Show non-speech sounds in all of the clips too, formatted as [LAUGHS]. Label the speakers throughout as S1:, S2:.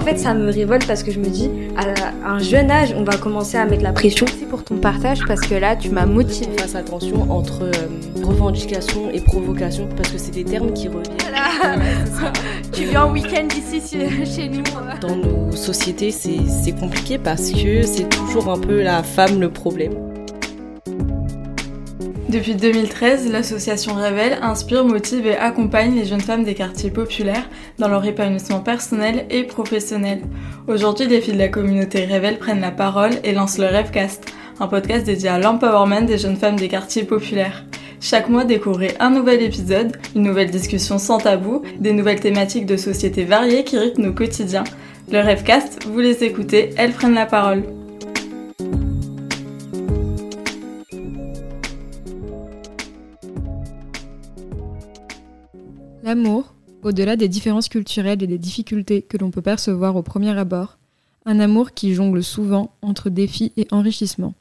S1: en fait, ça me révolte parce que je me dis, à un jeune âge, on va commencer à mettre la pression.
S2: Merci pour ton partage parce que là, tu m'as motivé.
S3: Fasse attention entre euh, revendication et provocation parce que c'est des termes qui reviennent. [LAUGHS] [LAUGHS]
S2: tu viens en week-end ici chez nous.
S3: Dans nos sociétés, c'est compliqué parce que c'est toujours un peu la femme le problème.
S4: Depuis 2013, l'association Révèle inspire, motive et accompagne les jeunes femmes des quartiers populaires dans leur épanouissement personnel et professionnel. Aujourd'hui, les filles de la communauté Révèle prennent la parole et lancent le Rêvecast, un podcast dédié à l'empowerment des jeunes femmes des quartiers populaires. Chaque mois, découvrez un nouvel épisode, une nouvelle discussion sans tabou, des nouvelles thématiques de société variées qui rythment nos quotidiens. Le Rêvecast, vous les écoutez, elles prennent la parole.
S5: L'amour, au-delà des différences culturelles et des difficultés que l'on peut percevoir au premier abord, un amour qui jongle souvent entre défis et enrichissement.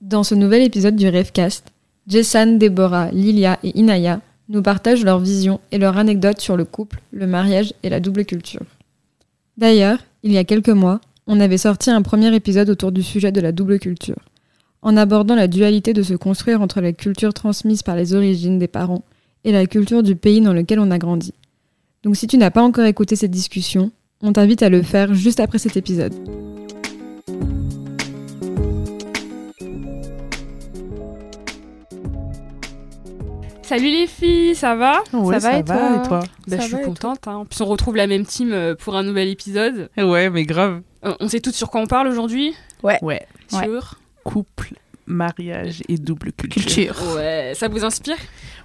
S5: Dans ce nouvel épisode du Rêvecast, Jessan, Deborah, Lilia et Inaya nous partagent leurs visions et leurs anecdotes sur le couple, le mariage et la double culture. D'ailleurs, il y a quelques mois, on avait sorti un premier épisode autour du sujet de la double culture, en abordant la dualité de se construire entre la culture transmise par les origines des parents et la culture du pays dans lequel on a grandi. Donc si tu n'as pas encore écouté cette discussion, on t'invite à le faire juste après cet épisode.
S6: Salut les filles, ça va?
S7: Ouais,
S6: Ça va et toi
S7: et toi?
S6: Bah, Je suis contente. hein. En plus, on retrouve la même team euh, pour un nouvel épisode.
S7: Ouais, mais grave.
S6: Euh, on sait toutes sur quoi on parle aujourd'hui?
S7: Ouais.
S2: Ouais.
S6: Sur
S7: Couple, mariage et double culture.
S6: Ouais, ça vous inspire?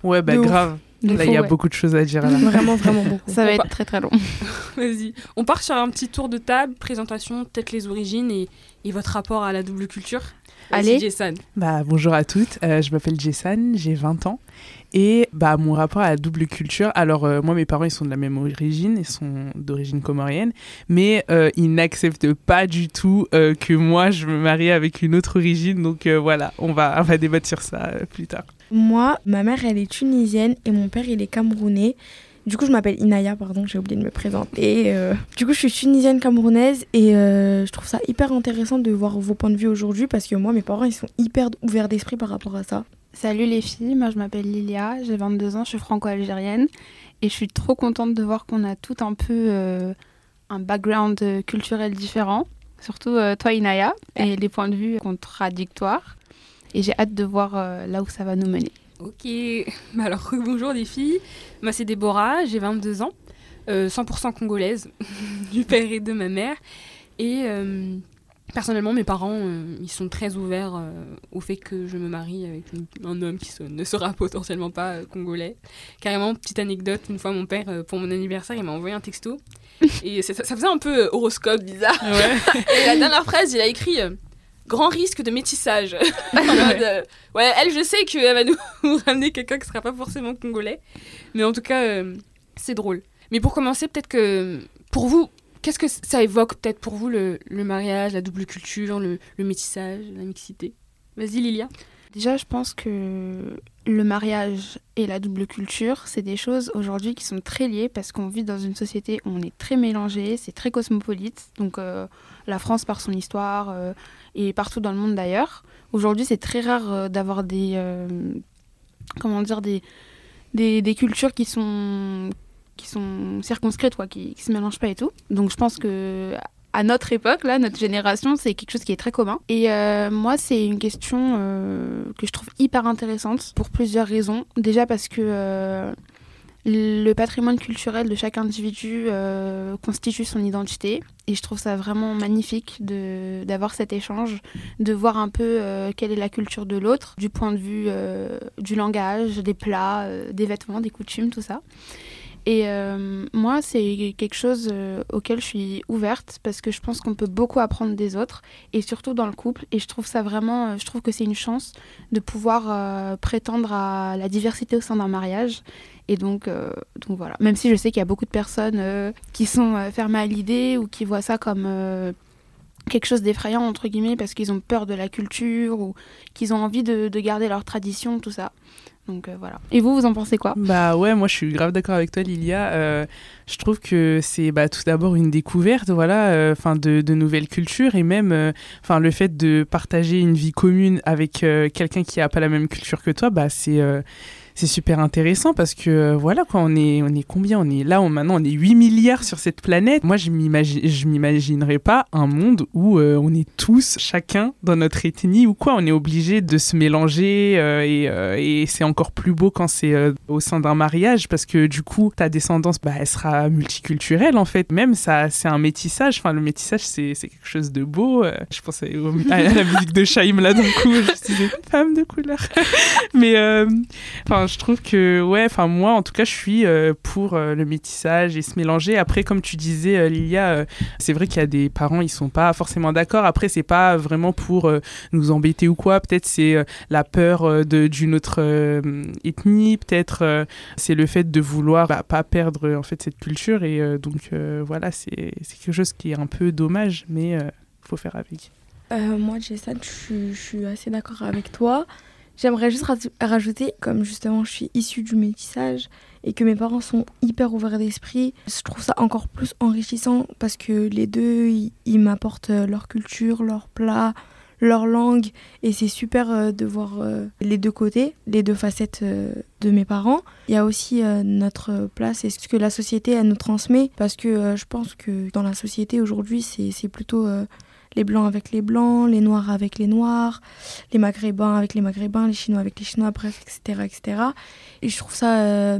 S7: Ouais, bah
S2: De
S7: grave.
S2: De
S7: Là, il y a
S2: ouais.
S7: beaucoup de choses à dire là.
S2: Vraiment, vraiment beaucoup. Ça va
S6: On
S2: être très très long. [LAUGHS]
S6: Vas-y. On part sur un petit tour de table, présentation, peut-être les origines et, et votre rapport à la double culture.
S2: Allez.
S6: Jason.
S7: Bah, bonjour à toutes, euh, je m'appelle Jessan, j'ai 20 ans. Et bah, mon rapport à la double culture, alors euh, moi mes parents ils sont de la même origine, ils sont d'origine comorienne, mais euh, ils n'acceptent pas du tout euh, que moi je me marie avec une autre origine, donc euh, voilà, on va, on va débattre sur ça euh, plus tard.
S8: Moi, ma mère, elle est tunisienne et mon père, il est camerounais. Du coup, je m'appelle Inaya, pardon, j'ai oublié de me présenter. Euh, du coup, je suis tunisienne camerounaise et euh, je trouve ça hyper intéressant de voir vos points de vue aujourd'hui parce que moi, mes parents, ils sont hyper ouverts d'esprit par rapport à ça.
S9: Salut les filles, moi je m'appelle Lilia, j'ai 22 ans, je suis franco-algérienne et je suis trop contente de voir qu'on a tout un peu euh, un background culturel différent, surtout toi Inaya, et les points de vue contradictoires. Et j'ai hâte de voir euh, là où ça va nous mener.
S6: Ok. [LAUGHS] Bah alors, [LAUGHS] bonjour les filles. Moi, c'est Déborah, j'ai 22 ans, euh, 100% congolaise, [LAUGHS] du père et de ma mère. Et euh, personnellement, mes parents, euh, ils sont très ouverts euh, au fait que je me marie avec une- un homme qui se- ne sera potentiellement pas euh, congolais. Carrément, petite anecdote, une fois mon père, euh, pour mon anniversaire, il m'a envoyé un texto. et ça, ça faisait un peu euh, horoscope bizarre. et la dernière phrase, il a écrit... Grand risque de métissage. [LAUGHS] Mode, euh, ouais, elle, je sais qu'elle va nous, nous [LAUGHS] ramener quelqu'un qui sera pas forcément congolais. Mais en tout cas, euh, c'est drôle. Mais pour commencer, peut-être que pour vous, qu'est-ce que ça évoque peut-être pour vous le, le mariage, la double culture, le, le métissage, la mixité? Vas-y, Lilia.
S9: Déjà, je pense que le mariage et la double culture, c'est des choses aujourd'hui qui sont très liées parce qu'on vit dans une société où on est très mélangé, c'est très cosmopolite. Donc euh, la France par son histoire euh, et partout dans le monde d'ailleurs. Aujourd'hui, c'est très rare euh, d'avoir des comment dire des, des des cultures qui sont qui sont circonscrites quoi, qui, qui se mélangent pas et tout. Donc je pense que à notre époque, là, notre génération, c'est quelque chose qui est très commun. Et euh, moi, c'est une question euh, que je trouve hyper intéressante pour plusieurs raisons. Déjà parce que euh, le patrimoine culturel de chaque individu constitue son identité. Et je trouve ça vraiment magnifique d'avoir cet échange, de voir un peu quelle est la culture de l'autre, du point de vue du langage, des plats, des vêtements, des coutumes, tout ça. Et euh, moi, c'est quelque chose euh, auquel je suis ouverte parce que je pense qu'on peut beaucoup apprendre des autres et surtout dans le couple. Et je trouve ça vraiment, euh, je trouve que c'est une chance de pouvoir prétendre à la diversité au sein d'un mariage. Et donc, donc voilà. Même si je sais qu'il y a beaucoup de personnes qui sont fermées à l'idée ou qui voient ça comme quelque chose d'effrayant entre guillemets parce qu'ils ont peur de la culture ou qu'ils ont envie de, de garder leur tradition, tout ça. Donc euh, voilà. Et vous, vous en pensez quoi?
S7: Bah ouais, moi je suis grave d'accord avec toi, Lilia. Euh, je trouve que c'est bah, tout d'abord une découverte, voilà, enfin de, de, nouvelles cultures et même, enfin le fait de partager une vie commune avec quelqu'un qui a pas la même culture que toi, bah c'est c'est super intéressant parce que euh, voilà quoi, on est, on est combien? On est là, on, maintenant on est 8 milliards sur cette planète. Moi je m'imagine, je m'imaginerais pas un monde où euh, on est tous, chacun dans notre ethnie ou quoi. On est obligé de se mélanger euh, et, c'est encore plus beau quand c'est au sein d'un mariage parce que du coup ta descendance, bah, elle sera multiculturelle en fait. Même ça, c'est un métissage. Enfin le métissage c'est, quelque chose de beau. je pense [LAUGHS] à, la musique de Shaim là d'un coup. Je disais femme de couleur. [LAUGHS] Mais enfin je trouve que, ouais, enfin, moi, en tout cas, je suis euh, pour euh, le métissage et se mélanger. Après, comme tu disais, euh, Lilia, c'est vrai qu'il y a des parents, ils sont pas forcément d'accord. Après, c'est pas vraiment pour nous embêter ou quoi. Peut-être c'est la peur d'une autre ethnie. Peut-être c'est le fait de vouloir bah, pas perdre en fait cette culture. Et donc, voilà, c'est quelque chose qui est un peu dommage, mais faut faire avec.
S8: moi, Jason, je suis assez d'accord avec toi. J'aimerais juste rajouter, comme justement je suis issue du métissage et que mes parents sont hyper ouverts d'esprit, je trouve ça encore plus enrichissant parce que les deux, ils, m'apportent euh, leur culture, leur plat, leur langue et c'est super euh, de voir euh, les deux côtés, les deux facettes de mes parents. Il y a aussi notre place et ce que la société elle nous transmet parce que je pense que dans la société aujourd'hui c'est plutôt les blancs avec les blancs, les noirs avec les noirs, les maghrébins avec les maghrébins, les chinois avec les chinois, bref, etc. etc. Et je trouve ça euh,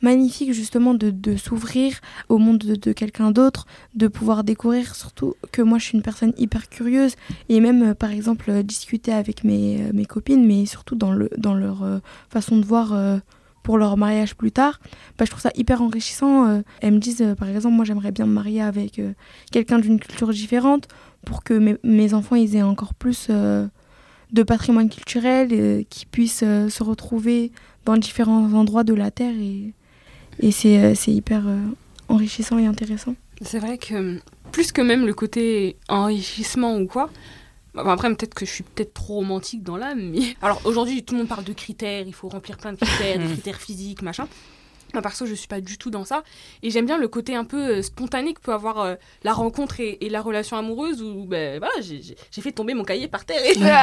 S8: magnifique justement de, s'ouvrir au monde de, quelqu'un d'autre, de pouvoir découvrir, surtout que moi je suis une personne hyper curieuse, et même euh, par exemple euh, discuter avec mes, mes, copines, mais surtout dans, le, dans leur façon de voir pour leur mariage plus tard, bah, je trouve ça hyper enrichissant. elles me disent, par exemple, moi j'aimerais bien me marier avec quelqu'un d'une culture différente pour que mes, mes, enfants ils aient encore plus euh, de patrimoine culturel, et qu'ils puissent euh, se retrouver dans différents endroits de la Terre. Et, et c'est euh, hyper enrichissant et intéressant.
S6: C'est vrai que plus que même le côté enrichissement ou quoi, après, peut-être que je suis peut-être trop romantique dans l'âme, mais... [LAUGHS] Alors, aujourd'hui, tout le monde parle de critères, il faut remplir plein de critères, des [LAUGHS] critères physiques, machin. Moi, perso, je suis pas du tout dans ça. Et j'aime bien le côté un peu euh, spontané que peut avoir euh, la rencontre et, la relation amoureuse où ben, voilà, j'ai fait tomber mon cahier par terre et [LAUGHS] il l'a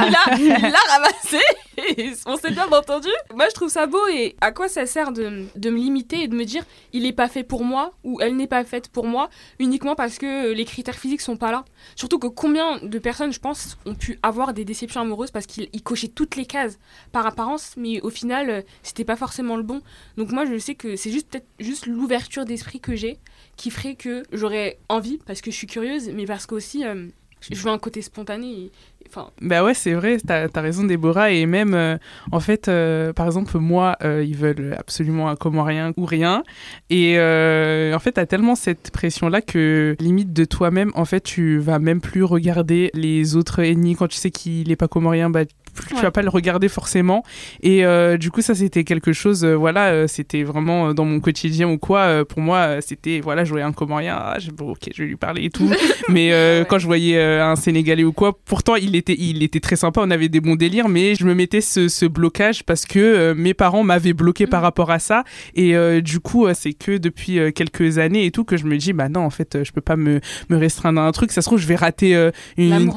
S6: ramassé. Et [LAUGHS] on s'est bien entendu. Moi, je trouve ça beau. Et à quoi ça sert de, de me limiter et de me dire il est pas fait pour moi ou elle n'est pas faite pour moi uniquement parce que les critères physiques sont pas là? Surtout que combien de personnes, je pense, ont pu avoir des déceptions amoureuses parce qu'ils cochaient toutes les cases par apparence, mais au final, euh, c'était pas forcément le bon. Donc moi, je sais que c'est juste peut-être juste l'ouverture d'esprit que j'ai qui ferait que j'aurais envie parce que je suis curieuse, mais parce qu'aussi euh, je veux un côté spontané. Enfin...
S7: Bah ouais, c'est vrai, t'as as raison, Déborah. Et même, euh, en fait, euh, par exemple, moi, ils veulent absolument un comorien ou rien. Et en fait, t'as tellement cette pression-là que, limite de toi-même, en fait, tu vas même plus regarder les autres ennemis. Quand tu sais qu'il est pas comorien, bah, tu vas pas le regarder forcément. Et euh, du coup, ça, c'était quelque chose, euh, voilà, euh, c'était vraiment dans mon quotidien ou quoi. pour moi, c'était, voilà, je voyais un Comorien, ah, bon, ok, je vais lui parler et tout. [LAUGHS] mais quand je voyais un Sénégalais ou quoi, pourtant, il était, il était très sympa, on avait des bons délires, mais je me mettais ce, blocage parce que mes parents m'avaient bloqué par mm. rapport à ça. Et du coup, c'est que depuis quelques années et tout que je me dis, bah non, en fait, je peux pas me, me restreindre à un truc. Ça se trouve, je vais rater une.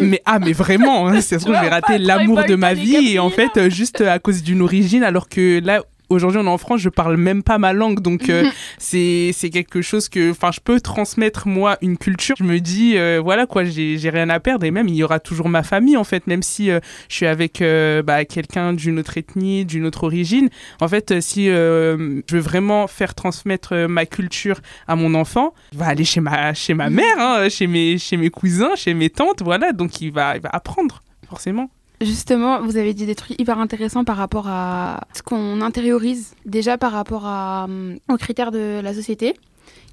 S7: mais ah, mais vraiment, hein, ça se trouve, je vais [LAUGHS] rater l'amour de ma vie et en fait euh, juste à cause d'une origine alors que là aujourd'hui on est en France, je parle même pas ma langue, donc euh, [LAUGHS] c'est c'est quelque chose que, enfin, je peux transmettre moi une culture. Je me dis, euh, voilà quoi, j'ai rien à perdre et même il y aura toujours ma famille en fait, même si je suis avec bah, quelqu'un d'une autre ethnie, d'une autre origine. En fait, si je veux vraiment faire transmettre ma culture à mon enfant, il va aller chez ma chez ma mère, hein, chez mes chez mes cousins, chez mes tantes, voilà, donc il va il va apprendre forcément.
S9: Justement, vous avez dit des trucs hyper intéressants par rapport à ce qu'on intériorise, déjà par rapport à, euh, aux critères de la société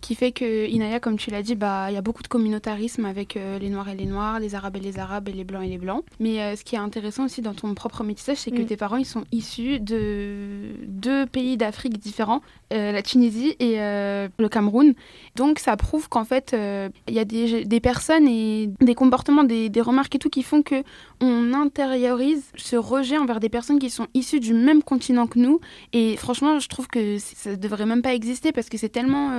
S9: qui fait que Inaya, comme tu l'as dit, bah il y a beaucoup de communautarisme avec euh, les Noirs et les Noirs, les Arabes et les Arabes et les Blancs et les Blancs. Mais euh, ce qui est intéressant aussi dans ton propre métissage, c'est que mm. tes parents ils sont issus de deux pays d'Afrique différents, euh, la Tunisie et le Cameroun. Donc ça prouve qu'en fait, il y a des, des, personnes et des comportements, des, des, remarques et tout qui font que on intériorise ce rejet envers des personnes qui sont issues du même continent que nous. Et franchement, je trouve que ça devrait même pas exister parce que c'est tellement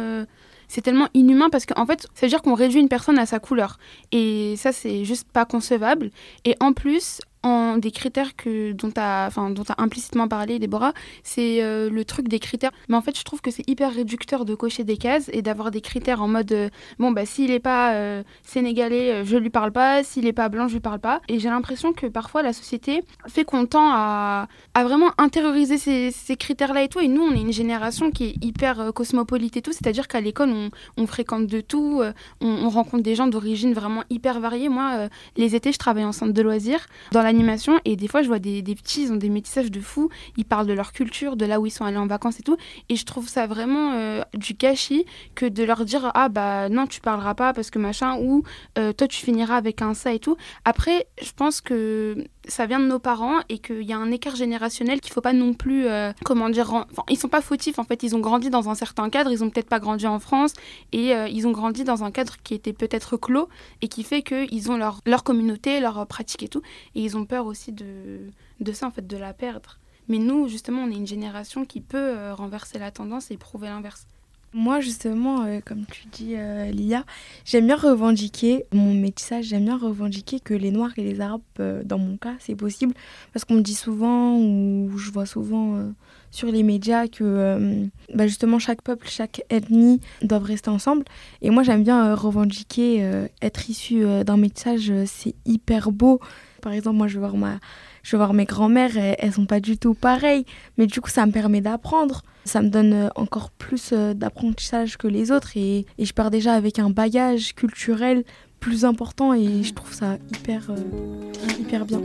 S9: c'est tellement inhumain parce qu'en fait, ça veut dire qu'on réduit une personne à sa couleur. Et ça, c'est juste pas concevable. Et en plus, en des critères que, dont tu as, implicitement parlé, Déborah, c'est euh, le truc des critères. Mais en fait, je trouve que c'est hyper réducteur de cocher des cases et d'avoir des critères en mode euh, bon, bah, s'il n'est pas euh, sénégalais, je lui parle pas, s'il n'est pas blanc, je lui parle pas. Et j'ai l'impression que parfois la société fait qu'on tend à, à, vraiment intérioriser ces, ces critères-là et tout. Et nous, on est une génération qui est hyper cosmopolite et tout, c'est-à-dire qu'à l'école, on, on, fréquente de tout, on, on, rencontre des gens d'origine vraiment hyper variée. Moi, les étés, je travaille en centre de loisirs. L'animation et des fois je vois des, petits, ils ont des métissages de fou, ils parlent de leur culture, de là où ils sont allés en vacances et tout, et je trouve ça vraiment euh, du gâchis que de leur dire ah bah non tu parleras pas parce que machin ou euh, toi tu finiras avec un ça et tout. Après je pense que ça vient de nos parents et qu'il y a un écart générationnel qu'il faut pas non plus euh, comment dire enfin, ils sont pas fautifs en fait ils ont grandi dans un certain cadre ils ont peut-être pas grandi en France et ils ont grandi dans un cadre qui était peut-être clos et qui fait qu'ils ont leur, leur communauté leur pratique et tout et ils ont peur aussi de, de ça, en fait, de la perdre. Mais nous, justement, on est une génération qui peut euh, renverser la tendance et prouver l'inverse.
S8: Moi, justement, euh, comme tu dis, euh, Lia, j'aime bien revendiquer mon métissage, j'aime bien revendiquer que les Noirs et les Arabes, dans mon cas, c'est possible. Parce qu'on me dit souvent, ou je vois souvent sur les médias, que bah, justement chaque peuple, chaque ethnie doivent rester ensemble. Et moi, j'aime bien revendiquer être issu d'un métissage, c'est hyper beau. Par exemple, moi, je vais voir, ma, je vais mes grands-mères, elles, elles sont pas du tout pareilles. Mais du coup, ça me permet d'apprendre. Ça me donne euh, encore plus euh, d'apprentissage que les autres. Et, et, je pars déjà avec un bagage culturel plus important. Et je trouve ça hyper, euh, hyper bien.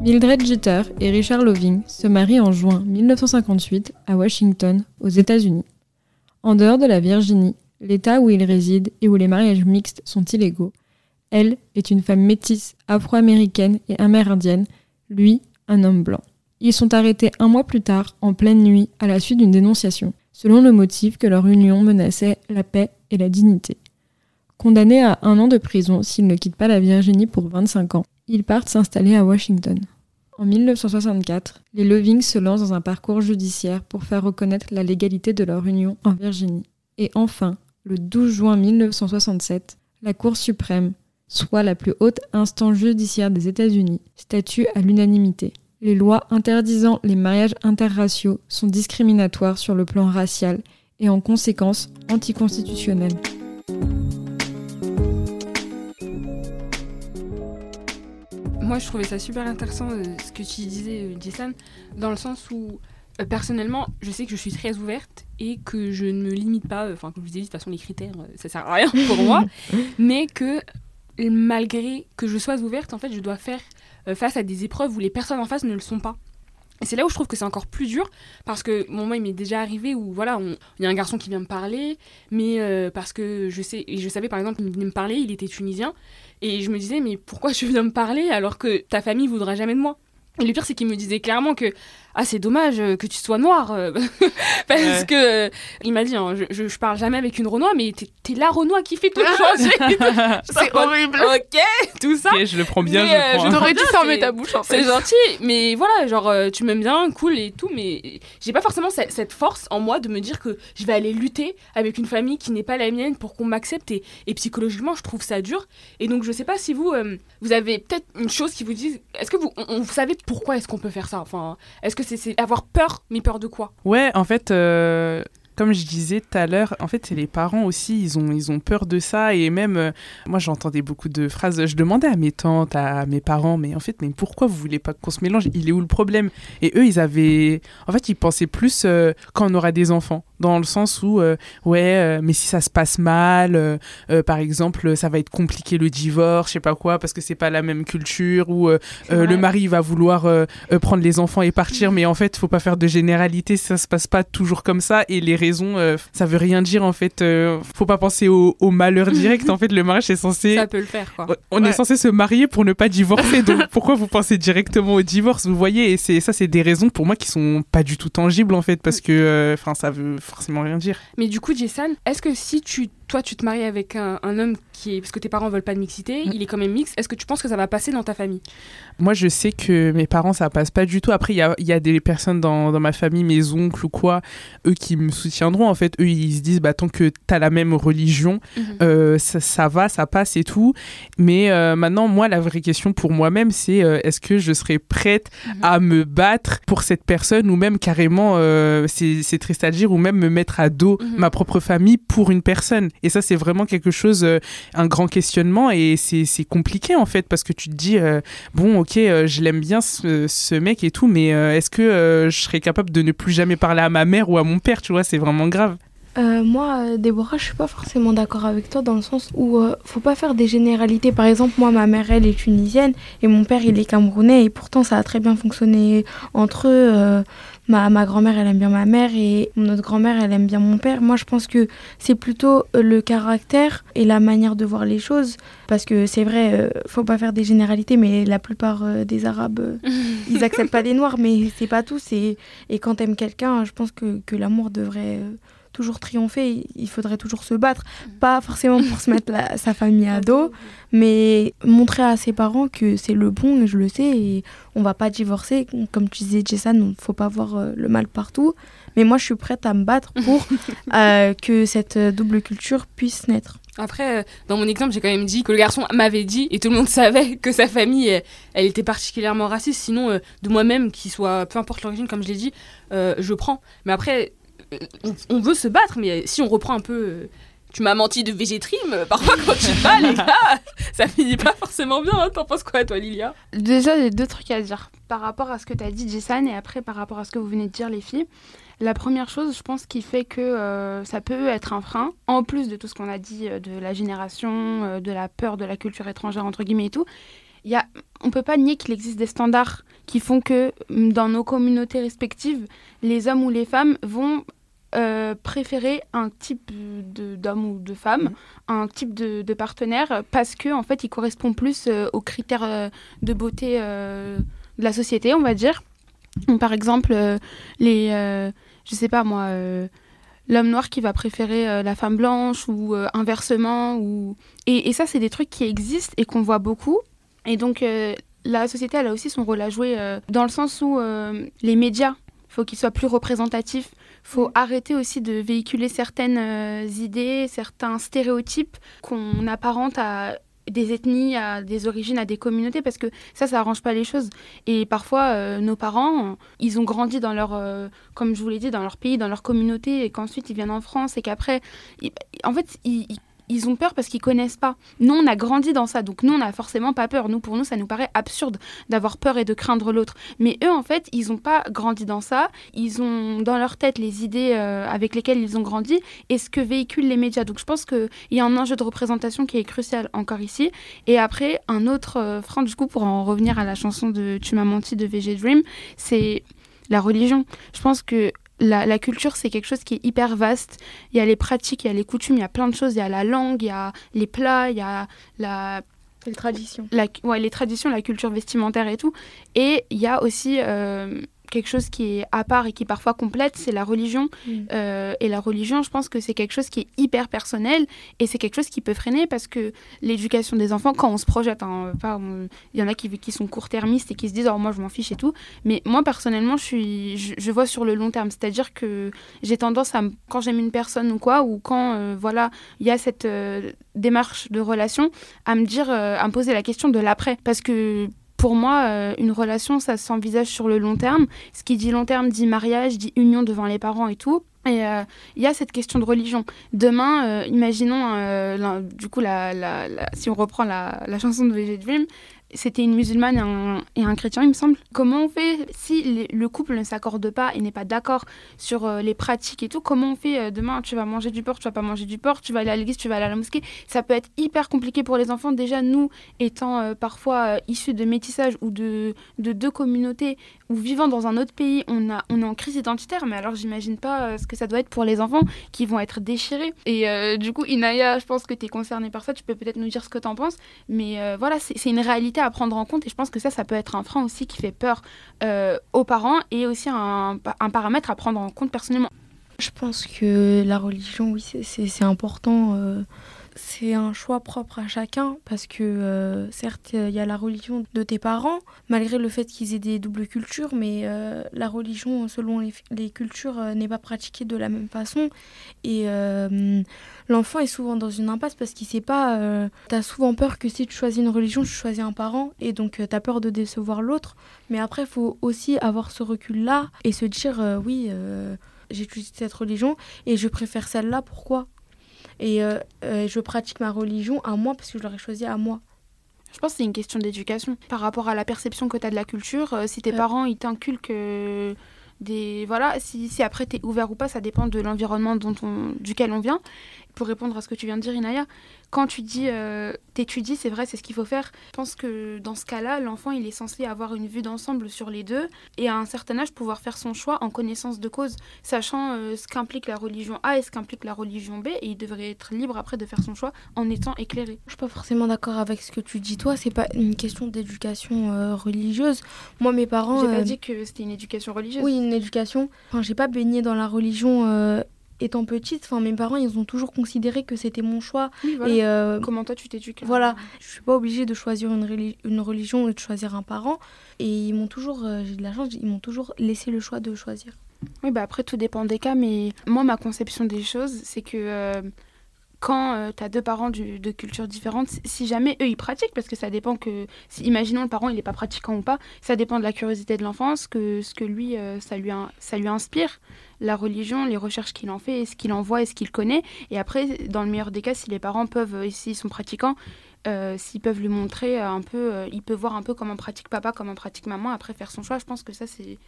S5: Mildred Jeter et Richard Loving se marient en juin 1958 à Washington, aux États-Unis. En dehors de la Virginie, l'État où il réside et où les mariages mixtes sont illégaux. Elle est une femme métisse, afro-américaine et amérindienne, lui, un homme blanc. Ils sont arrêtés un mois plus tard, en pleine nuit, à la suite d'une dénonciation, selon le motif que leur union menaçait la paix et la dignité. Condamnés à un an de prison s'ils ne quittent pas la Virginie pour 25 ans, ils partent s'installer à Washington. En 1964, les Lovings se lancent dans un parcours judiciaire pour faire reconnaître la légalité de leur union en Virginie. Et enfin, le 12 juin 1967, la Cour suprême, soit la plus haute instance judiciaire des États-Unis, statue à l'unanimité. Les lois interdisant les mariages interraciaux sont discriminatoires sur le plan racial et en conséquence anticonstitutionnelles.
S6: Moi, je trouvais ça super intéressant euh, ce que tu disais, euh, Jason, dans le sens où personnellement, je sais que je suis très ouverte et que je ne me limite pas, euh, enfin, comme je vous ai dit, de toute façon, les critères, euh, ça sert à rien pour moi, [LAUGHS] mais que malgré que je sois ouverte, en fait, je dois faire face à des épreuves où les personnes en face ne le sont pas. Et c'est là où je trouve que c'est encore plus dur, parce que bon, moi, il m'est déjà arrivé où, voilà, il y a un garçon qui vient me parler, mais parce que je sais, et je savais par exemple, il venait me parler, il était tunisien, et je me disais, mais pourquoi tu viens me parler alors que ta famille voudra jamais de moi? Et le pire, c'est qu'il me disait clairement que ah c'est dommage euh, que tu sois noir euh, [LAUGHS] parce ouais. que euh, il m'a dit hein, je, je, je, parle jamais avec une Renoir mais t'es es la Renoir qui fait tout changer. [LAUGHS] [LAUGHS]
S9: C'est horrible.
S6: Ok tout ça.
S7: Okay, je le prends bien
S6: mais,
S7: je,
S6: je t'aurais dû fermer ta bouche en fait. c'est gentil. Mais voilà genre tu m'aimes bien cool et tout mais j'ai pas forcément cette, cette, force en moi de me dire que je vais aller lutter avec une famille qui n'est pas la mienne pour qu'on m'accepte et, et, psychologiquement je trouve ça dur. Et donc je sais pas si vous vous avez peut-être une chose qui vous dit est-ce que vous on, on, vous savez pourquoi est-ce qu'on peut faire ça? Enfin est-ce c'est avoir peur, mais peur de quoi?
S7: Ouais, en fait, euh, comme je disais tout à l'heure, en fait, c'est les parents aussi, ils ont, ils ont peur de ça. Et même, euh, moi, j'entendais beaucoup de phrases. Je demandais à mes tantes, à mes parents, mais en fait, mais pourquoi vous voulez pas qu'on se mélange? Il est où le problème? Et eux, ils avaient. En fait, ils pensaient plus euh, quand on aura des enfants dans le sens où euh, ouais mais si ça se passe mal par exemple ça va être compliqué le divorce je sais pas quoi parce que c'est pas la même culture ou le mari va vouloir prendre les enfants et partir mais en fait faut pas faire de généralité ça se passe pas toujours comme ça et les euh, ça veut rien dire en fait. euh, faut pas penser au, au malheur direct. [LAUGHS] en fait, le mariage est censé.
S6: Ça peut le faire, quoi.
S7: On
S6: Ouais.
S7: est censé se marier pour ne pas divorcer. [LAUGHS] donc pourquoi vous pensez directement au divorce Vous voyez, et c'est ça, c'est des raisons pour moi qui sont pas du tout tangibles en fait, parce que, euh, enfin, ça veut forcément rien dire.
S6: Mais du coup, Jason, est-ce que si tu, toi, tu te maries avec un, un homme qui est, parce que tes parents veulent pas de mixité,
S7: Mm.
S6: il est quand même mix, est-ce que tu penses que ça va passer dans ta famille?
S7: Moi, je sais que mes parents, ça passe pas du tout. Après, il y a, il y a des personnes dans, dans ma famille, mes oncles ou quoi, eux qui me soutiendront. En fait, eux, ils se disent, bah, tant que t'as la même religion,
S6: Mhm.
S7: euh, ça, ça va, ça passe et tout. Mais euh, maintenant, moi, la vraie question pour moi-même, c'est euh, est-ce que je serais prête
S6: Mhm.
S7: à me battre pour cette personne ou même carrément, c'est c'est triste à dire, ou même me mettre à dos
S6: Mhm.
S7: ma propre famille pour une personne? Et ça, c'est vraiment quelque chose, euh, un grand questionnement et c'est compliqué en fait parce que tu te dis, euh, bon, ok, euh, je l'aime bien ce, ce mec et tout, mais est-ce que je serais capable de ne plus jamais parler à ma mère ou à mon père, tu vois, c'est vraiment grave.
S8: Moi, Déborah, je suis pas forcément d'accord avec toi dans le sens où faut pas faire des généralités. Par exemple, moi, ma mère, elle est tunisienne et mon père, il est camerounais et pourtant, ça a très bien fonctionné entre eux. Ma ma grand-mère, elle aime bien ma mère et notre grand-mère, elle aime bien mon père. Moi, je pense que c'est plutôt euh, le caractère et la manière de voir les choses. Parce que c'est vrai, euh, faut pas faire des généralités, mais la plupart euh, des Arabes, [LAUGHS] ils acceptent pas des Noirs, mais c'est pas tout. c'est- Et quand t'aimes quelqu'un, je pense que, que l'amour devrait toujours triompher. Il faudrait toujours se battre. Pas forcément pour se [LAUGHS] mettre la- sa famille à dos, mais montrer à ses parents que c'est le bon, et je le sais, et on va pas divorcer. Comme tu disais, Jason, il faut pas voir euh, le mal partout. Mais moi, je suis prête à me battre pour [LAUGHS] euh, que cette euh, double culture puisse naître.
S6: Après, dans mon exemple, j'ai quand même dit que le garçon m'avait dit, et tout le monde [LAUGHS] savait que sa famille, elle, était particulièrement raciste. Sinon, euh, de moi-même, qu'il soit, peu importe l'origine, comme je l'ai dit, euh, je prends. Mais après, on, on veut se battre, mais si on reprend un peu. euh, tu m'as menti de végétrim, euh, parfois quand tu te bats, les [LAUGHS] gars, ça finit pas forcément bien. hein. T'en penses quoi, toi, Lilia?
S9: Déjà, j'ai deux trucs à dire par rapport à ce que tu as dit, Jessan, et après par rapport à ce que vous venez de dire, les filles. La première chose, je pense, qui fait que euh, ça peut être un frein, en plus de tout ce qu'on a dit euh, de la génération, euh, de la peur de la culture étrangère, entre guillemets et tout, il y a, on peut pas nier qu'il existe des standards qui font que dans nos communautés respectives, les hommes ou les femmes vont euh, préférer un type d'homme ou de femme, un type de, de partenaire, parce que en fait, il correspond plus euh, aux critères euh, de beauté de la société, on va dire. Donc, par exemple, les, je sais pas moi, l'homme noir qui va préférer la femme blanche ou inversement, ou et, et ça, c'est des trucs qui existent et qu'on voit beaucoup. Et donc, la société, elle a aussi son rôle à jouer euh, dans le sens où euh, les médias, faut qu'ils soient plus représentatifs. faut arrêter aussi de véhiculer certaines euh, idées, certains stéréotypes qu'on apparente à des ethnies, à des origines, à des communautés, parce que ça, ça arrange pas les choses. Et parfois, euh, nos parents, ils ont grandi dans leur, euh, comme je vous l'ai dit, dans leur pays, dans leur communauté, et qu'ensuite ils viennent en France, et qu'après, en fait, ils, ils- ils ont peur parce qu'ils connaissent pas. Nous, on a grandi dans ça, donc nous, on n'a forcément pas peur. Nous, pour nous, ça nous paraît absurde d'avoir peur et de craindre l'autre. Mais eux, en fait, ils n'ont pas grandi dans ça. Ils ont dans leur tête les idées euh, avec lesquelles ils ont grandi et ce que véhiculent les médias. Donc, je pense qu'il y a un enjeu de représentation qui est crucial encore ici. Et après, un autre euh, frein, du coup, pour en revenir à la chanson de Tu m'as menti de VG Dream, c'est la religion. Je pense que la, la culture, c'est quelque chose qui est hyper vaste. Il y a les pratiques, il y a les coutumes, il y a plein de choses. Il y a la langue, il y a les plats, il y a la,
S8: Les traditions.
S9: la, ouais, les traditions, la culture vestimentaire et tout. Et il y a aussi euh, quelque chose qui est à part et qui parfois complète, c'est la religion.
S8: Mm.
S9: Euh, et la religion, je pense que c'est quelque chose qui est hyper personnel et c'est quelque chose qui peut freiner parce que l'éducation des enfants, quand on se projette, hein, on- il y en a qui, qui sont court-termistes et qui se disent oh, moi je m'en fiche et tout. Mais moi personnellement, je, suis, je, je vois sur le long terme. C'est-à-dire que j'ai tendance à, quand j'aime une personne ou quoi, ou quand euh, voilà, il y a cette euh, démarche de relation, à me dire, euh, à me poser la question de l'après. Parce que pour moi, euh, une relation, ça s'envisage sur le long terme. Ce qui dit long terme dit mariage, dit union devant les parents et tout. Et euh, il y a cette question de religion. Demain, euh, imaginons, du coup, si on reprend la, la chanson de VG Dream, c'était une musulmane et un, chrétien, il me semble. Comment on fait si le couple ne s'accorde pas et n'est pas d'accord sur euh, les pratiques et tout Comment on fait euh, demain Tu vas manger du porc, tu vas pas manger du porc, tu vas aller à l'église, tu vas aller à la mosquée. Ça peut être hyper compliqué pour les enfants. Déjà, nous, étant euh, parfois issus de métissage ou de, de, deux communautés ou vivant dans un autre pays, on, a, on est en crise identitaire. Mais alors, j'imagine pas ce que ça doit être pour les enfants qui vont être déchirés. Et du coup, Inaya, je pense que tu es concernée par ça. Tu peux peut-être nous dire ce que tu en penses. Mais voilà, c'est une réalité à prendre en compte et je pense que ça, ça peut être un frein aussi qui fait peur euh, aux parents et aussi un, paramètre à prendre en compte personnellement.
S8: Je pense que la religion, oui, c'est important. C'est un choix propre à chacun parce que euh, certes il y a la religion de tes parents malgré le fait qu'ils aient des doubles cultures mais euh, la religion selon les, cultures euh, n'est pas pratiquée de la même façon. Et l'enfant est souvent dans une impasse parce qu'il sait pas tu as souvent peur que si tu choisis une religion tu choisis un parent et donc tu as peur de décevoir l'autre. Mais après il faut aussi avoir ce recul là et se dire oui j'ai choisi cette religion et je préfère celle-là. Pourquoi? Et euh, euh, je pratique ma religion à moi parce que je l'aurais choisi à moi.
S9: Je pense que c'est une question d'éducation. Par rapport à la perception que tu as de la culture, euh, si tes parents ils t'inculquent des. Voilà, si, si après tu es ouvert ou pas, ça dépend de l'environnement dont on, duquel on vient. Pour répondre à ce que tu viens de dire, Inaya, quand tu dis euh, t'étudies, c'est vrai, c'est ce qu'il faut faire. Je pense que dans ce cas-là, l'enfant, il est censé avoir une vue d'ensemble sur les deux et à un certain âge pouvoir faire son choix en connaissance de cause, sachant euh, ce qu'implique la religion A et ce qu'implique la religion B et il devrait être libre après de faire son choix en étant éclairé.
S8: Je suis pas forcément d'accord avec ce que tu dis toi, c'est pas une question d'éducation euh, religieuse. Moi, mes parents.
S9: J'ai pas dit que c'était une éducation religieuse.
S8: Oui, une éducation. Enfin, j'ai pas baigné dans la religion étant petite, enfin mes parents ils ont toujours considéré que c'était mon choix.
S9: Et euh, comment toi tu t'éduques
S8: Voilà, je suis pas obligée de choisir une, une religion ou de choisir un parent. Et ils m'ont toujours, euh, j'ai de la chance, ils m'ont toujours laissé le choix de choisir.
S9: Oui, bah après tout dépend des cas, mais moi ma conception des choses, c'est que euh, quand tu as deux parents de cultures différentes, si jamais eux ils pratiquent, parce que ça dépend que, si, imaginons le parent il n'est pas pratiquant ou pas, ça dépend de la curiosité de l'enfance, que ce que lui ça lui ça lui inspire la religion, les recherches qu'il en fait, ce qu'il en voit et ce qu'il connaît. Et après, dans le meilleur des cas, si les parents peuvent, euh, s'ils sont pratiquants, euh, s'ils peuvent lui montrer un peu, euh, il peut voir un peu comment pratique papa, comment pratique maman, après faire son choix. Je pense que ça, c'est,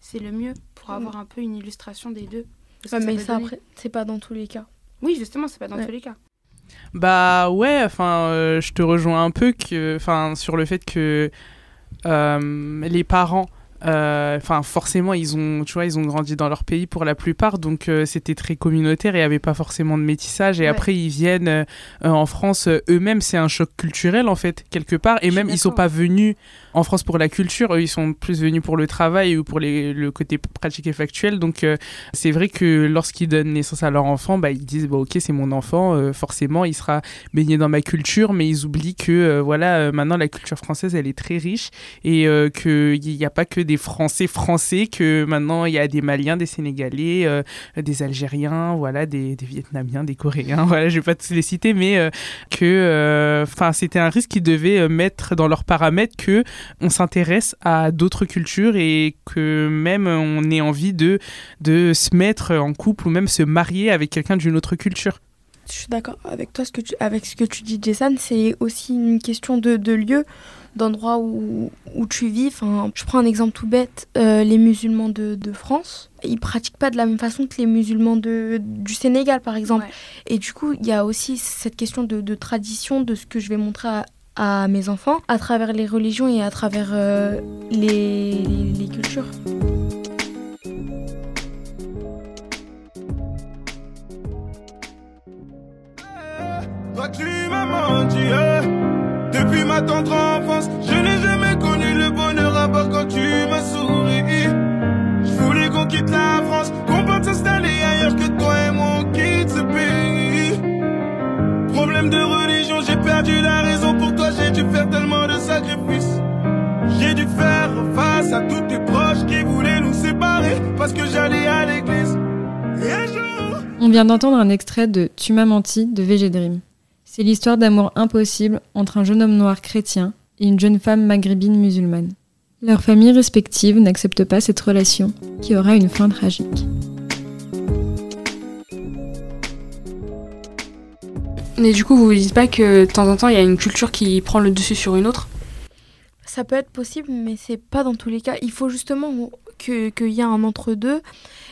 S9: c'est le mieux pour avoir un peu une illustration des deux.
S8: mais ça, après, c'est pas dans tous les cas.
S9: Oui, justement, c'est pas dans tous les cas.
S7: Bah ouais, enfin, je te rejoins un peu que, enfin, sur le fait que les parents euh, enfin, forcément, ils ont, tu vois, ils ont grandi dans leur pays pour la plupart, donc euh, c'était très communautaire. Il n'y avait pas forcément de métissage. Et après, ils viennent euh, en France eux-mêmes. C'est un choc culturel en fait quelque part. Et même, ils sont pas venus en France pour la culture. Eux, ils sont plus venus pour le travail ou pour les, le côté pratique et factuel. Donc, c'est vrai que lorsqu'ils donnent naissance à leur enfant, bah, ils disent, bon, ok, c'est mon enfant. forcément, il sera baigné dans ma culture, mais ils oublient que, voilà, maintenant la culture française, elle est très riche et qu'il n'y a pas que des Français français que maintenant il y a des Maliens, des Sénégalais, euh, des Algériens, voilà, des, Vietnamiens, des Coréens, [LAUGHS] voilà, je vais pas tous les citer, mais euh, que, euh, enfin, c'était un risque qu'ils devaient mettre dans leurs paramètres que on s'intéresse à d'autres cultures et que même on ait envie de de se mettre en couple ou même se marier avec quelqu'un d'une autre culture.
S8: Je suis d'accord avec toi, ce que tu, avec ce que tu dis, Jason. C'est aussi une question de, de lieu d'endroits où, où, tu vis. Enfin, je prends un exemple tout bête, euh, les musulmans de, de, France, ils pratiquent pas de la même façon que les musulmans de, du Sénégal, par exemple. Et du coup, il y a aussi cette question de, de, tradition, de ce que je vais montrer à, à, mes enfants, à travers les religions et à travers euh, les, les, les cultures.
S10: Toi tu m'as menti, depuis ma tendre enfance, je n'ai jamais connu le bonheur à part quand tu m'as souri. Je voulais qu'on quitte la France, qu'on parte s'installer ailleurs que toi et moi on quitte ce pays. Problème de religion, j'ai perdu la raison pour j'ai dû faire tellement de sacrifices? J'ai dû faire face à tous tes proches qui voulaient nous séparer parce que j'allais à l'église.
S5: On vient d'entendre un extrait de Tu m'as menti de VG Dream. C'est l'histoire d'amour impossible entre un jeune homme noir chrétien et une jeune femme maghrébine musulmane. Leurs familles respectives n'acceptent pas cette relation, qui aura une fin tragique.
S6: Mais du coup, vous vous dites pas que de temps en temps, il y a une culture qui prend le dessus sur une autre?
S8: Ça peut être possible, mais c'est pas dans tous les cas. Il faut justement qu'il y ait un entre-deux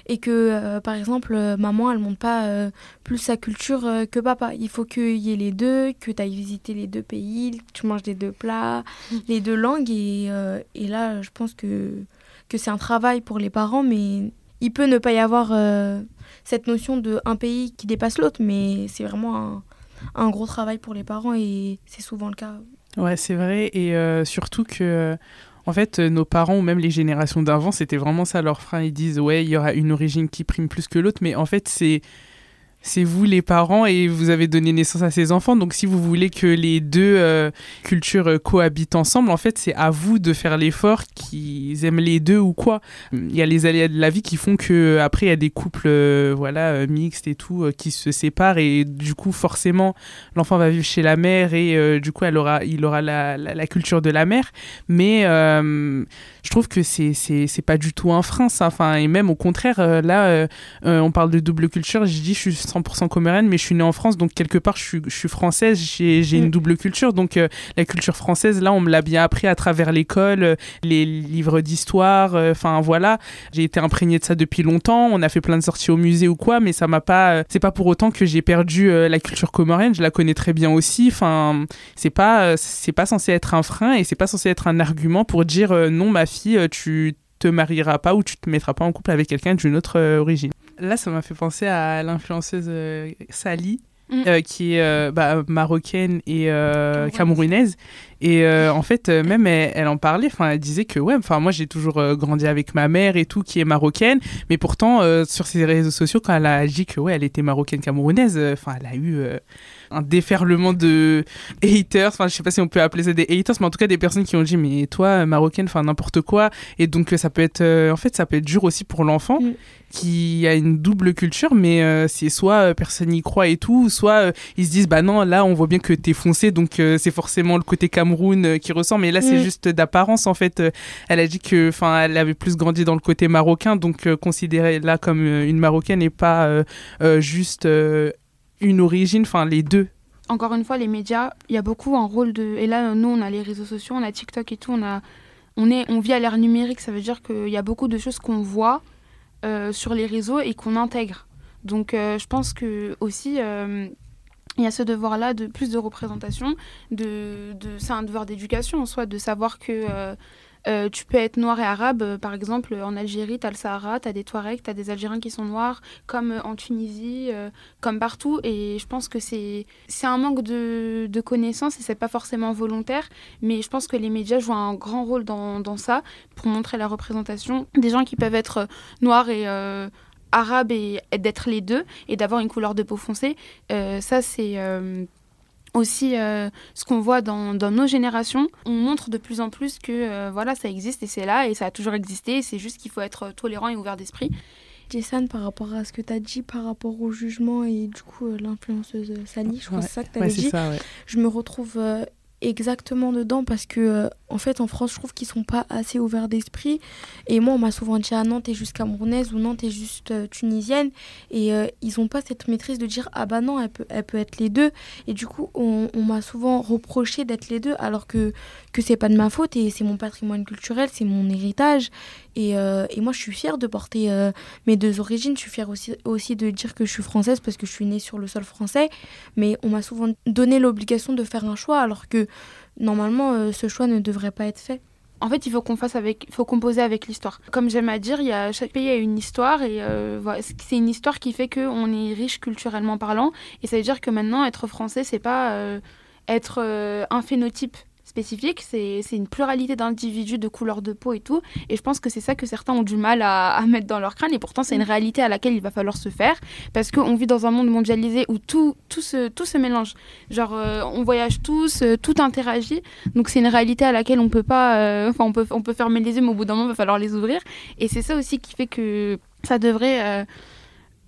S8: et que, euh, par exemple, euh, maman, elle monte pas euh, plus sa culture que papa. Il faut qu'il y ait les deux, que tu ailles visiter les deux pays, que tu manges les deux plats, mm. les deux langues. Et, et là, je pense que, que c'est un travail pour les parents, mais il peut ne pas y avoir cette notion de un pays qui dépasse l'autre, mais c'est vraiment un, un, gros travail pour les parents et c'est souvent le cas.
S7: Ouais, c'est vrai. Et surtout que en fait, euh, nos parents ou même les générations d'avant, c'était vraiment ça leur frein. Ils disent, ouais, il y aura une origine qui prime plus que l'autre. Mais en fait, c'est c'est vous les parents et vous avez donné naissance à ces enfants. Donc si vous voulez que les deux euh, cultures euh, cohabitent ensemble, en fait, c'est à vous de faire l'effort qu'ils aiment les deux ou quoi. Il y a les aléas de la vie qui font que après il y a des couples euh, voilà mixtes et tout qui se séparent et du coup forcément l'enfant va vivre chez la mère et du coup elle aura il aura la, la, culture de la mère. Mais je trouve que c'est c'est pas du tout un frein ça. Enfin et même au contraire là on parle de double culture. Je dis je suis 100% comorienne, mais je suis née en France, donc quelque part, je suis, je suis française, j'ai une mm. double culture. Donc, euh, la culture française, là, on me l'a bien appris à travers l'école, euh, les livres d'histoire. Euh, enfin, voilà. J'ai été imprégnée de ça depuis longtemps. On a fait plein de sorties au musée ou quoi, mais ça m'a pas. c'est pas pour autant que j'ai perdu la culture comorienne. Je la connais très bien aussi. Enfin, c'est pas, c'est pas censé être un frein et c'est pas censé être un argument pour dire non, ma fille, tu te marieras pas ou tu te mettras pas en couple avec quelqu'un d'une autre origine. Là, ça m'a fait penser à l'influenceuse euh, Sally. Mm. Euh, qui est euh, bah, marocaine et camerounaise et en fait même elle, en parlait enfin elle disait que ouais enfin moi j'ai toujours grandi avec ma mère et tout qui est marocaine mais pourtant sur ses réseaux sociaux quand elle a dit que ouais elle était marocaine camerounaise enfin elle a eu un déferlement de haters. Enfin, je sais pas si on peut appeler ça des haters, mais en tout cas des personnes qui ont dit mais toi marocaine, enfin n'importe quoi. Et donc ça peut être, euh, en fait, ça peut être dur aussi pour l'enfant. Mm. qui a une double culture, mais euh, c'est soit euh, personne n'y croit et tout, soit ils se disent bah non là on voit bien que t'es foncé donc c'est forcément le côté Cameroun qui ressort, mais là c'est mm. juste d'apparence en fait. elle a dit que enfin elle avait plus grandi dans le côté marocain donc considérée là comme une marocaine et pas juste une origine, enfin les deux
S9: Encore une fois, les médias, il y a beaucoup un rôle de. Et là, nous, on a les réseaux sociaux, on a TikTok et tout, on, a... on, est... on vit à l'ère numérique, ça veut dire qu'il y a beaucoup de choses qu'on voit euh, sur les réseaux et qu'on intègre. Donc, euh, je pense que aussi. Euh, il y a ce devoir-là de plus de représentation, de, de c'est un devoir d'éducation en soi, de savoir que tu peux être noir et arabe, euh, par exemple, en Algérie, tu as le Sahara, tu as des Touaregs, tu as des Algériens qui sont noirs, comme euh, en Tunisie, comme partout. Et je pense que c'est un manque de, de connaissances et c'est pas forcément volontaire. Mais je pense que les médias jouent un grand rôle dans, dans ça pour montrer la représentation des gens qui peuvent être noirs et arabes et, d'être les deux et d'avoir une couleur de peau foncée. ça, c'est aussi euh, ce qu'on voit dans, dans, nos générations. On montre de plus en plus que euh, voilà, ça existe et c'est là et ça a toujours existé. C'est juste qu'il faut être tolérant et ouvert d'esprit.
S8: Jason, par rapport à ce que tu as dit, par rapport au jugement et du coup euh, l'influenceuse Sally, je crois que c'est ça que tu as dit, je me retrouve exactement dedans parce que euh, en fait en France je trouve qu'ils sont pas assez ouverts d'esprit. Et moi on m'a souvent dit ah, Nantes t'es juste camerounaise ou Nantes t'es juste euh, tunisienne. Et euh, ils ont pas cette maîtrise de dire ah bah non elle peut, elle peut être les deux. Et du coup on, on m'a souvent reproché d'être les deux alors que que c'est pas de ma faute et c'est mon patrimoine culturel c'est mon héritage. Et, et, moi je suis fière de porter mes deux origines. Je suis fière aussi, aussi de dire que je suis française parce que je suis née sur le sol français. Mais on m'a souvent donné l'obligation de faire un choix alors que normalement, euh, ce choix ne devrait pas être fait.
S9: En fait, il faut qu'on fasse avec, faut composer avec l'histoire. Comme j'aime à dire, il y a, chaque pays a une histoire et euh, c'est une histoire qui fait qu'on est riche culturellement parlant. Et ça veut dire que maintenant, être français, c'est pas euh, être un phénotype spécifique, c'est une pluralité d'individus, de couleurs de peau et tout. Et je pense que c'est ça que certains ont du mal à, mettre dans leur crâne. Et pourtant, c'est une réalité à laquelle il va falloir se faire. Parce qu'on vit dans un monde mondialisé où tout, tout, se, tout se mélange. Genre, euh, on voyage tous, euh, tout interagit. Donc, c'est une réalité à laquelle on peut pas. Euh, enfin, on, peut, on peut fermer les yeux, mais au bout d'un moment, il va falloir les ouvrir. Et c'est ça aussi qui fait que ça devrait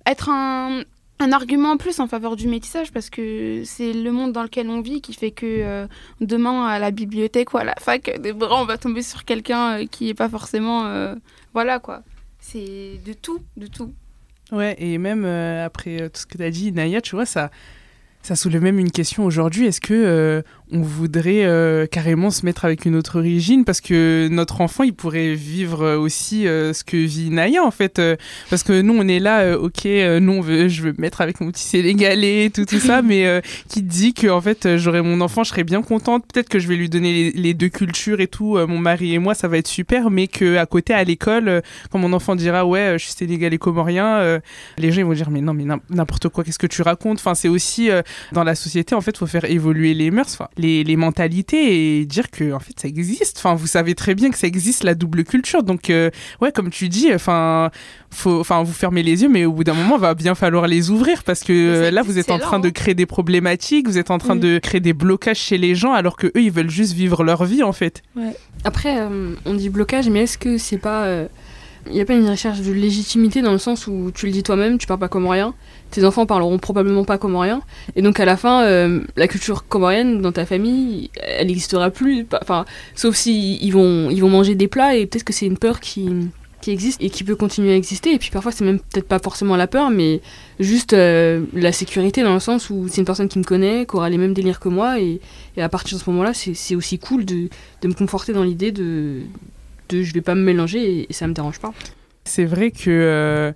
S9: être un, un argument en plus en faveur du métissage parce que c'est le monde dans lequel on vit qui fait que euh, demain à la bibliothèque ou à la fac on va tomber sur quelqu'un euh, qui n'est pas forcément euh, voilà quoi. C'est de tout de tout.
S7: Ouais et même après tout ce que tu as dit Naya tu vois ça ça soulève même une question aujourd'hui. Est-ce que on voudrait euh, carrément se mettre avec une autre origine parce que notre enfant il pourrait vivre euh, aussi euh, ce que vit Naya en fait parce que nous on est là ok nous on veut, je veux me mettre avec mon petit sénégalais tout tout ça [LAUGHS] mais qui dit que en fait j'aurai mon enfant je serais bien contente. Peut-être que je vais lui donner les, les deux cultures et tout mon mari et moi ça va être super mais que à côté à l'école quand mon enfant dira ouais je suis sénégalais comorien les gens ils vont dire mais non mais n'importe quoi qu'est-ce que tu racontes? Enfin c'est aussi dans la société en fait faut faire évoluer les mœurs enfin les, les, mentalités et dire que en fait ça existe. Enfin, vous savez très bien que ça existe la double culture. Donc euh, ouais, comme tu dis, enfin faut enfin vous fermez les yeux mais au bout d'un moment va bien falloir les ouvrir parce que là vous êtes en train de créer des problématiques, vous êtes en train de créer des blocages chez les gens alors que eux ils veulent juste vivre leur vie en fait.
S6: Ouais. Après euh, on dit blocage mais est-ce que c'est pas il euh, n'y a pas une recherche de légitimité dans le sens où tu le dis toi-même, tu parles pas comme rien tes enfants parleront probablement pas comorien. Et donc à la fin, euh, la culture comorienne dans ta famille, elle n'existera plus. Enfin, sauf si ils vont, ils vont manger des plats et peut-être que c'est une peur qui, qui existe et qui peut continuer à exister. Et puis parfois, c'est même peut-être pas forcément la peur, mais juste euh, la sécurité dans le sens où c'est une personne qui me connaît, qui aura les mêmes délires que moi. Et, et à partir de ce moment-là, c'est aussi cool de, de, me conforter dans l'idée de, de je vais pas me mélanger et, ça me dérange pas.
S7: C'est vrai que. Euh,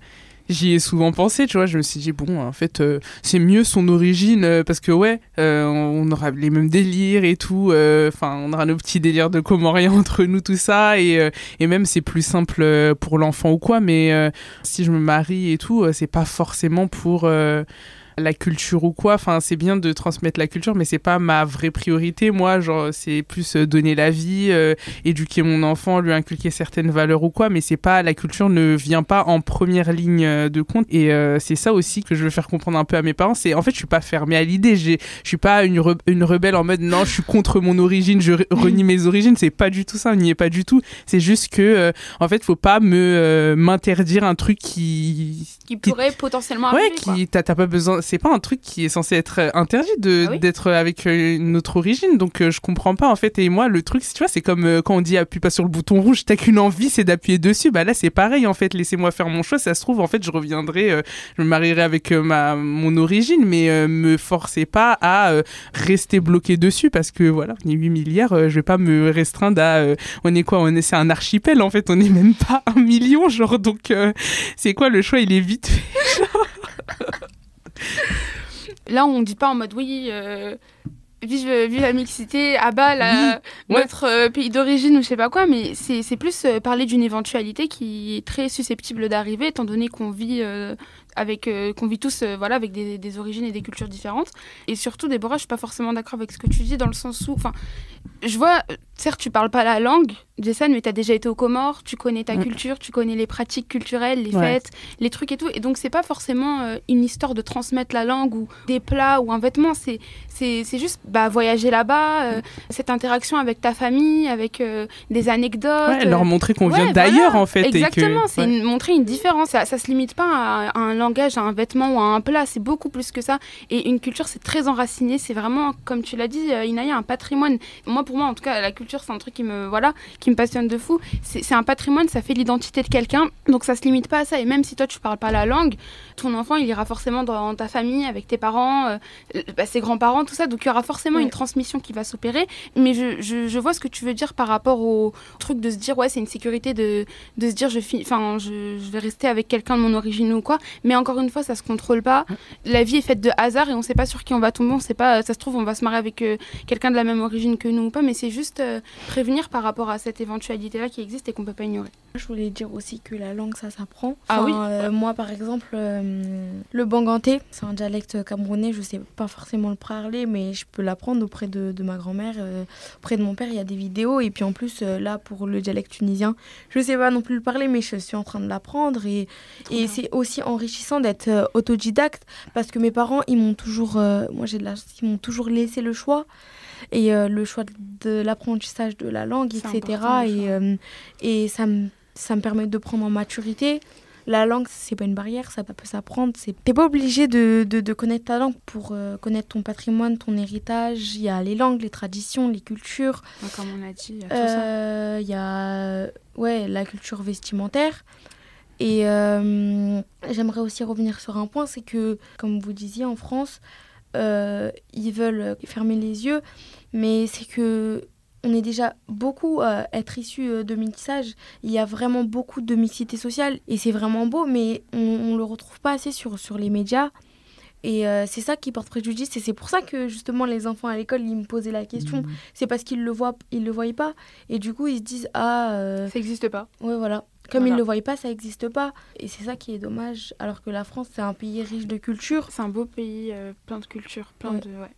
S7: j'y ai souvent pensé, tu vois. Je me suis dit, bon, en fait, euh, c'est mieux son origine euh, parce que, ouais, euh, on aura les mêmes délires et tout. Enfin, on aura nos petits délires de Comoriens [LAUGHS] entre nous, tout ça. Et, et même, c'est plus simple pour l'enfant ou quoi. Mais si je me marie et tout, c'est pas forcément pour la culture ou quoi. Enfin, c'est bien de transmettre la culture, mais c'est pas ma vraie priorité. Moi, genre, c'est plus euh, donner la vie, euh, éduquer mon enfant, lui inculquer certaines valeurs ou quoi. Mais c'est pas la culture ne vient pas en première ligne euh, de compte. Et c'est ça aussi que je veux faire comprendre un peu à mes parents. C'est en fait, je suis pas fermée à l'idée. Je suis pas une, une rebelle en mode non, je suis contre mon origine, je renie mes origines. C'est pas du tout ça. On n'y est pas du tout. C'est juste que en fait, faut pas me m'interdire un truc qui
S9: qui pourrait potentiellement
S7: arriver. Ouais, qui t'as pas besoin c'est pas un truc qui est censé être euh, interdit de ah d'être avec euh, une autre origine. Donc euh, je comprends pas en fait. Et moi le truc tu vois c'est comme quand on dit appuie pas sur le bouton rouge t'as qu'une envie c'est d'appuyer dessus. Bah là c'est pareil en fait. Laissez-moi faire mon choix. Ça se trouve en fait je reviendrai je me marierai avec ma mon origine. Mais me forcez pas à rester bloqué dessus parce que voilà on est 8 milliards je vais pas me restreindre à on est quoi? On est c'est un archipel en fait. On est même pas un million genre. Donc c'est quoi le choix? Il est vite fait [LAUGHS]
S9: Là, on dit pas en mode oui, euh, vive, vive, la mixité, à bas la, notre euh, pays d'origine ou je sais pas quoi, mais c'est plus euh, parler d'une éventualité qui est très susceptible d'arriver, étant donné qu'on vit avec qu'on vit tous voilà avec des, des, origines et des cultures différentes. Et surtout Déborah je suis pas forcément d'accord avec ce que tu dis dans le sens où enfin je vois certes tu parles pas la langue Jason, mais tu as déjà été aux Comores, tu connais ta mm. culture, tu connais les pratiques culturelles, les fêtes, les trucs et tout. Et donc, c'est pas forcément euh, une histoire de transmettre la langue ou des plats ou un vêtement. C'est, c'est, juste bah, voyager là-bas, euh, mm. cette interaction avec ta famille, avec euh, des anecdotes.
S7: leur montrer qu'on vient d'ailleurs, en fait.
S9: Exactement, c'est montrer une différence. Ça, ça se limite pas à, un langage, à un vêtement ou à un plat. C'est beaucoup plus que ça. Et une culture, c'est très enraciné. C'est vraiment, comme tu l'as dit, Inaya, un patrimoine. Moi, pour moi, en tout cas, la culture, c'est un truc qui me. Voilà qui me passionne de fou. C'est un patrimoine, ça fait l'identité de quelqu'un. Donc ça se limite pas à ça. Et même si toi tu parles pas la langue, ton enfant il ira forcément dans ta famille avec tes parents, euh, bah, ses grands-parents, tout ça. Donc il y aura forcément une transmission qui va s'opérer. Mais je, je, vois ce que tu veux dire par rapport au truc de se dire ouais c'est une sécurité de, de se dire je, enfin, je, je vais rester avec quelqu'un de mon origine ou quoi. Mais encore une fois ça se contrôle pas. La vie est faite de hasard et on sait pas sur qui on va tomber. On sait pas. Ça se trouve on va se marier avec euh, quelqu'un de la même origine que nous ou pas. Mais c'est juste euh, prévenir par rapport à cette éventualité-là qui existe et qu'on peut pas ignorer.
S8: Je voulais dire aussi que la langue, ça s'apprend. ah oui euh, Moi, par exemple, euh, le banganté, c'est un dialecte camerounais, je sais pas forcément le parler, mais je peux l'apprendre auprès de, ma grand-mère, euh, auprès de mon père, il y a des vidéos. Et puis en plus, là, pour le dialecte tunisien, je sais pas non plus le parler, mais je suis en train de l'apprendre. Et, et c'est aussi enrichissant d'être autodidacte, parce que mes parents, ils m'ont toujours, moi j'ai de la, ils m'ont toujours laissé le choix et le choix de l'apprentissage de la langue, etc. Et, euh, et ça, me, ça me permet de prendre en maturité. La langue, c'est pas une barrière, ça peut s'apprendre. T'es pas obligé de, de, connaître ta langue pour euh, connaître ton patrimoine, ton héritage. Il y a les langues, les traditions, les cultures.
S9: Comme on a dit, il y a tout ça.
S8: Il y a ouais, la culture vestimentaire. Et j'aimerais aussi revenir sur un point, c'est que, comme vous disiez, en France, euh, ils veulent fermer les yeux, mais c'est que on est déjà beaucoup à être issus euh, de métissage. Il y a vraiment beaucoup de mixité sociale et c'est vraiment beau, mais on ne le retrouve pas assez sur, sur les médias. Et euh, c'est ça qui porte préjudice. Et c'est pour ça que justement les enfants à l'école, ils me posaient la question.
S9: Mmh.
S8: C'est parce qu'ils le voient, ils le voyaient pas. Et du coup, ils se disent ah. euh,
S9: Ça n'existe pas.
S8: Ouais, voilà. Comme
S9: Voilà.
S8: ils le voyaient pas, ça n'existe pas. Et c'est ça qui est dommage. Alors que la France, c'est un pays riche de culture.
S9: C'est un beau pays, euh, plein de culture, plein
S8: Ouais.
S9: de. Ouais.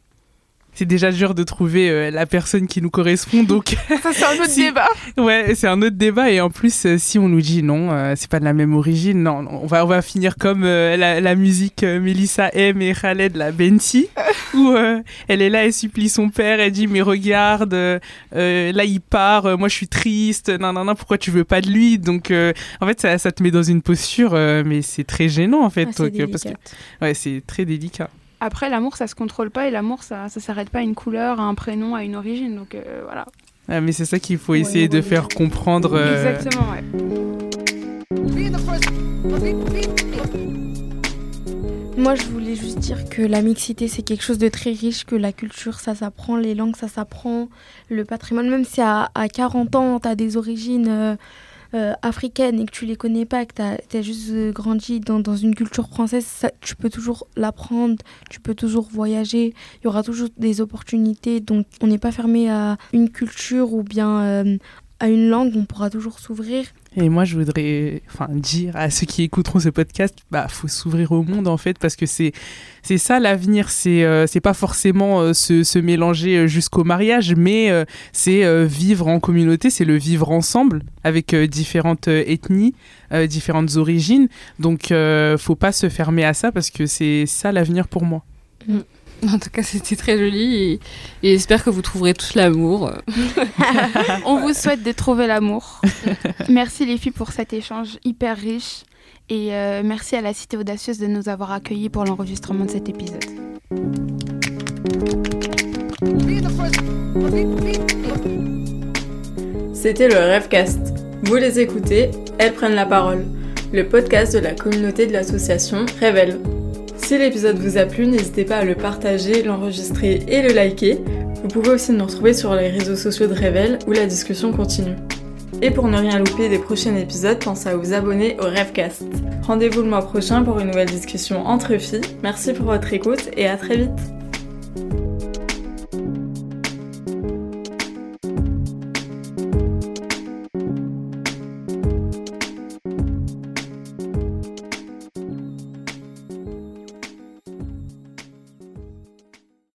S7: C'est déjà dur de trouver euh, la personne qui nous correspond, donc [LAUGHS]
S9: Ça, c'est un autre
S7: Si.
S9: débat.
S7: ouais, c'est un autre débat. Et en plus, euh, si on nous dit non, euh, c'est pas de la même origine, non, on va on va finir comme euh, la, la musique Melissa M et Khaled la Benti, [LAUGHS] où elle est là, elle supplie son père, elle dit mais regarde, là il part, moi je suis triste, non non non, pourquoi tu veux pas de lui? Donc en fait ça, ça te met dans une posture, mais c'est très gênant en fait, donc, parce que ouais c'est très délicat.
S9: Après, l'amour, ça se contrôle pas et l'amour, ça, ça s'arrête pas à une couleur, à un prénom, à une origine. Donc euh, voilà.
S7: Ah, mais c'est ça qu'il faut essayer de faire comprendre. euh,
S9: Exactement, ouais.
S8: Moi, je voulais juste dire que la mixité, c'est quelque chose de très riche, que la culture, ça s'apprend, les langues, ça s'apprend, le patrimoine, même si à, à 40 ans, tu as des origines euh, euh, africaines et que tu les connais pas, que tu as, juste euh, grandi dans, dans une culture française, ça, tu peux toujours l'apprendre, tu peux toujours voyager, il y aura toujours des opportunités, donc on n'est pas fermé à une culture ou bien euh, à une langue, on pourra toujours s'ouvrir.
S7: Et moi, je voudrais enfin, dire à ceux qui écouteront ce podcast, bah, faut s'ouvrir au monde en fait, parce que c'est c'est ça l'avenir. C'est euh, c'est pas forcément euh, se, se mélanger euh, jusqu'au mariage, mais euh, c'est vivre en communauté, c'est le vivre ensemble avec différentes ethnies, différentes origines. Donc, faut pas se fermer à ça parce que c'est ça l'avenir pour moi. [LAUGHS]
S6: En tout cas, c'était très joli et, et j'espère que vous trouverez tous l'amour. [LAUGHS]
S9: On vous souhaite de trouver l'amour. [LAUGHS] merci les filles pour cet échange hyper riche. Et euh, merci à la Cité Audacieuse de nous avoir accueillis pour l'enregistrement de cet épisode.
S4: C'était le Rêvecast. Vous les écoutez, elles prennent la parole. Le podcast de la communauté de l'association Révèle. Si l'épisode vous a plu, n'hésitez pas à le partager, l'enregistrer et le liker. Vous pouvez aussi nous retrouver sur les réseaux sociaux de Révèle où la discussion continue. Et pour ne rien louper des prochains épisodes, pensez à vous abonner au Rêvecast. Rendez-vous le mois prochain pour une nouvelle discussion entre filles. Merci pour votre écoute et à très vite.